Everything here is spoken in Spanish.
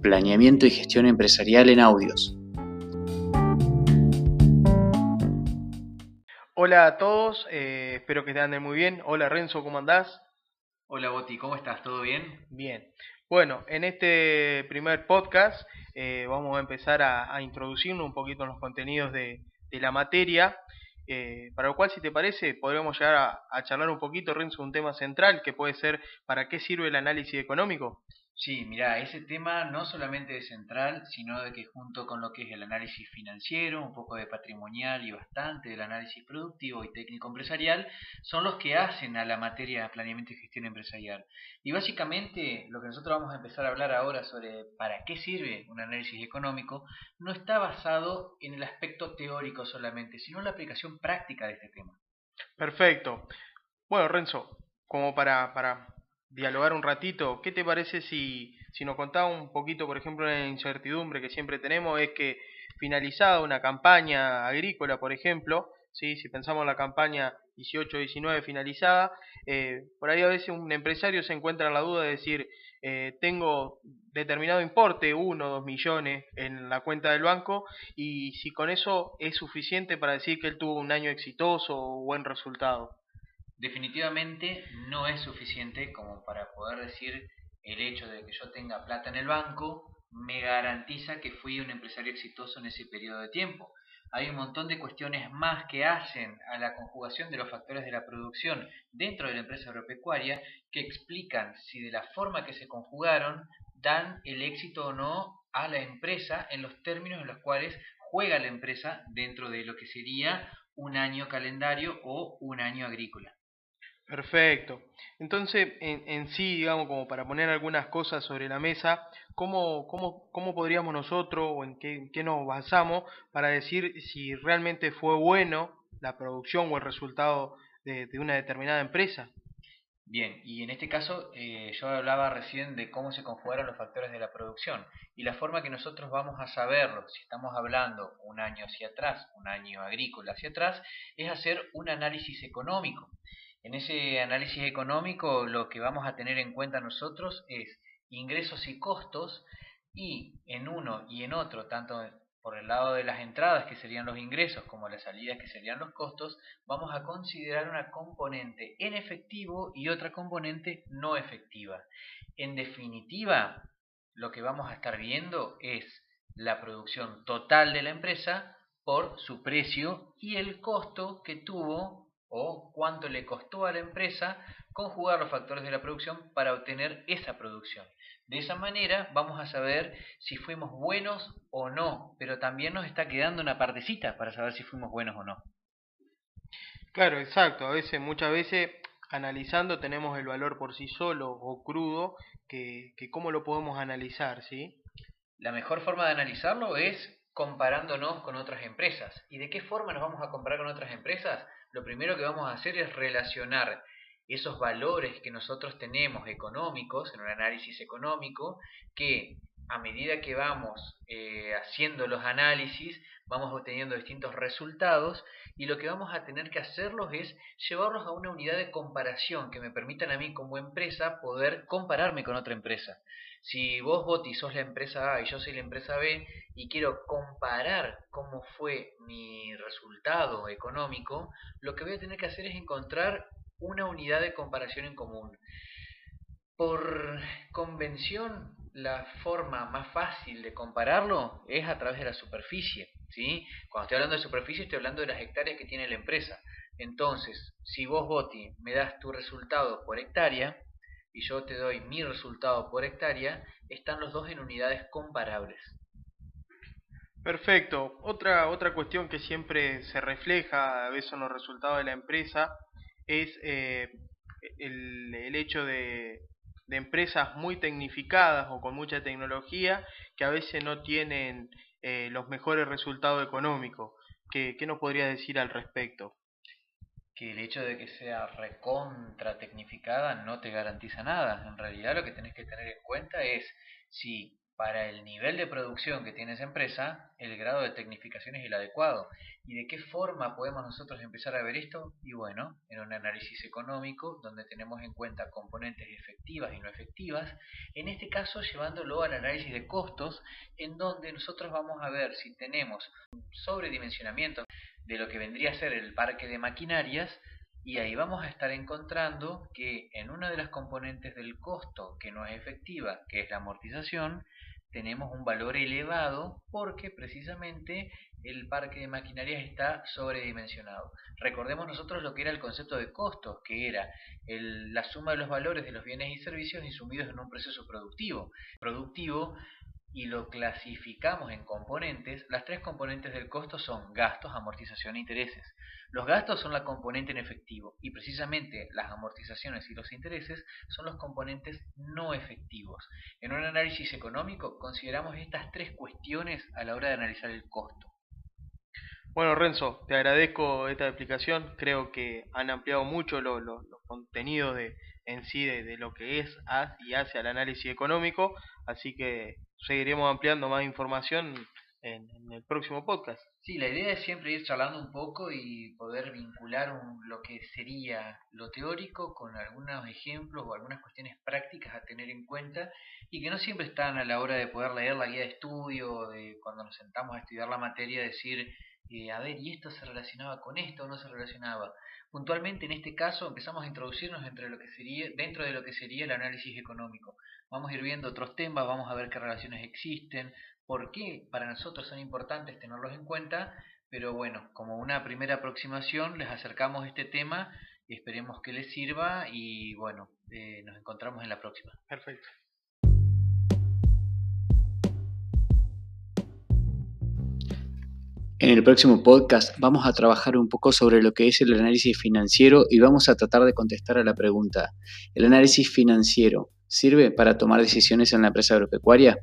Planeamiento y Gestión Empresarial en Audios. Hola a todos, eh, espero que te anden muy bien. Hola Renzo, ¿cómo andás? Hola Boti, ¿cómo estás? ¿Todo bien? Bien. Bueno, en este primer podcast eh, vamos a empezar a, a, introducirnos un poquito en los contenidos de, de la materia, eh, para lo cual, si te parece, podríamos llegar a, a charlar un poquito, Renzo, un tema central que puede ser ¿para qué sirve el análisis económico? Sí, mira, ese tema no solamente es central, sino de que junto con lo que es el análisis financiero, un poco de patrimonial y bastante del análisis productivo y técnico empresarial, son los que hacen a la materia de planeamiento y gestión empresarial. Y básicamente lo que nosotros vamos a empezar a hablar ahora sobre para qué sirve un análisis económico, no está basado en el aspecto teórico solamente, sino en la aplicación práctica de este tema. Perfecto. Bueno, Renzo, como para, para dialogar un ratito, ¿qué te parece si, si nos contaba un poquito, por ejemplo, la incertidumbre que siempre tenemos es que finalizada una campaña agrícola, por ejemplo, si pensamos en la campaña 18-19 finalizada, eh, por ahí a veces un empresario se encuentra en la duda de decir, eh, tengo determinado importe, uno o dos millones en la cuenta del banco, y si con eso es suficiente para decir que él tuvo un año exitoso o buen resultado definitivamente no es suficiente como para poder decir el hecho de que yo tenga plata en el banco me garantiza que fui un empresario exitoso en ese periodo de tiempo. Hay un montón de cuestiones más que hacen a la conjugación de los factores de la producción dentro de la empresa agropecuaria que explican si de la forma que se conjugaron dan el éxito o no a la empresa en los términos en los cuales juega la empresa dentro de lo que sería un año calendario o un año agrícola. Perfecto. Entonces, en, en, sí, digamos, como para poner algunas cosas sobre la mesa, ¿cómo, cómo, cómo podríamos nosotros o en qué, qué, nos basamos para decir si realmente fue bueno la producción o el resultado de, de una determinada empresa? Bien, y en este caso eh, yo hablaba recién de cómo se conjugaron los factores de la producción y la forma que nosotros vamos a saberlo, si estamos hablando un año hacia atrás, un año agrícola hacia atrás, es hacer un análisis económico. En ese análisis económico lo que vamos a tener en cuenta nosotros es ingresos y costos y en uno y en otro, tanto por el lado de las entradas que serían los ingresos como las salidas que serían los costos, vamos a considerar una componente en efectivo y otra componente no efectiva. En definitiva, lo que vamos a estar viendo es la producción total de la empresa por su precio y el costo que tuvo o cuánto le costó a la empresa conjugar los factores de la producción para obtener esa producción. De esa manera vamos a saber si fuimos buenos o no, pero también nos está quedando una partecita para saber si fuimos buenos o no. Claro, exacto. A veces, muchas veces, analizando tenemos el valor por sí solo o crudo, que, que cómo lo podemos analizar, ¿sí? La mejor forma de analizarlo es comparándonos con otras empresas. ¿Y de qué forma nos vamos a comparar con otras empresas? Lo primero que vamos a hacer es relacionar esos valores que nosotros tenemos económicos, en un análisis económico, que a medida que vamos eh, haciendo los análisis, vamos obteniendo distintos resultados y lo que vamos a tener que hacerlos es llevarlos a una unidad de comparación que me permitan a mí como empresa poder compararme con otra empresa. Si vos, Boti, sos la empresa A y yo soy la empresa B y quiero comparar cómo fue mi resultado económico, lo que voy a tener que hacer es encontrar una unidad de comparación en común. Por convención, la forma más fácil de compararlo es a través de la superficie. ¿sí? Cuando estoy hablando de superficie, estoy hablando de las hectáreas que tiene la empresa. Entonces, si vos, Boti, me das tu resultado por hectárea y yo te doy mi resultado por hectárea, están los dos en unidades comparables. Perfecto. Otra, otra cuestión que siempre se refleja a veces en los resultados de la empresa es eh, el, el, hecho de, de, empresas muy tecnificadas o con mucha tecnología que a veces no tienen eh, los mejores resultados económicos. ¿Qué, ¿Qué nos podría decir al respecto? que el hecho de que sea recontra tecnificada no te garantiza nada. En realidad lo que tenés que tener en cuenta es si para el nivel de producción que tiene esa empresa, el grado de tecnificación es el adecuado. ¿Y de qué forma podemos nosotros empezar a ver esto? Y bueno, en un análisis económico donde tenemos en cuenta componentes efectivas y no efectivas, en este caso llevándolo al análisis de costos, en donde nosotros vamos a ver si tenemos un sobredimensionamiento de lo que vendría a ser el parque de maquinarias, y ahí vamos a estar encontrando que en una de las componentes del costo que no es efectiva, que es la amortización, tenemos un valor elevado porque precisamente el parque de maquinarias está sobredimensionado. Recordemos nosotros lo que era el concepto de costos, que era la suma de los valores de los bienes y servicios insumidos en un proceso productivo. Productivo y lo clasificamos en componentes, las tres componentes del costo son gastos, amortización e intereses. Los gastos son la componente en efectivo y precisamente las amortizaciones y los intereses son los componentes no efectivos. En un análisis económico consideramos estas tres cuestiones a la hora de analizar el costo. Bueno, Renzo, te agradezco esta explicación. Creo que han ampliado mucho los contenidos de, en sí de, lo que es y hace al análisis económico, así que seguiremos ampliando más información en, el próximo podcast. Sí, la idea es siempre ir charlando un poco y poder vincular lo que sería lo teórico con algunos ejemplos o algunas cuestiones prácticas a tener en cuenta y que no siempre están a la hora de poder leer la guía de estudio, de cuando nos sentamos a estudiar la materia, decir, eh, a ver, ¿y esto se relacionaba con esto o no se relacionaba? Puntualmente en este caso empezamos a introducirnos entre lo que sería, dentro de lo que sería el análisis económico. Vamos a ir viendo otros temas, vamos a ver qué relaciones existen, por qué para nosotros son importantes tenerlos en cuenta, pero bueno, como una primera aproximación les acercamos este tema, esperemos que les sirva y bueno, eh, nos encontramos en la próxima. Perfecto. En el próximo podcast vamos a trabajar un poco sobre lo que es el análisis financiero y vamos a tratar de contestar a la pregunta, ¿el análisis financiero sirve para tomar decisiones en la empresa agropecuaria?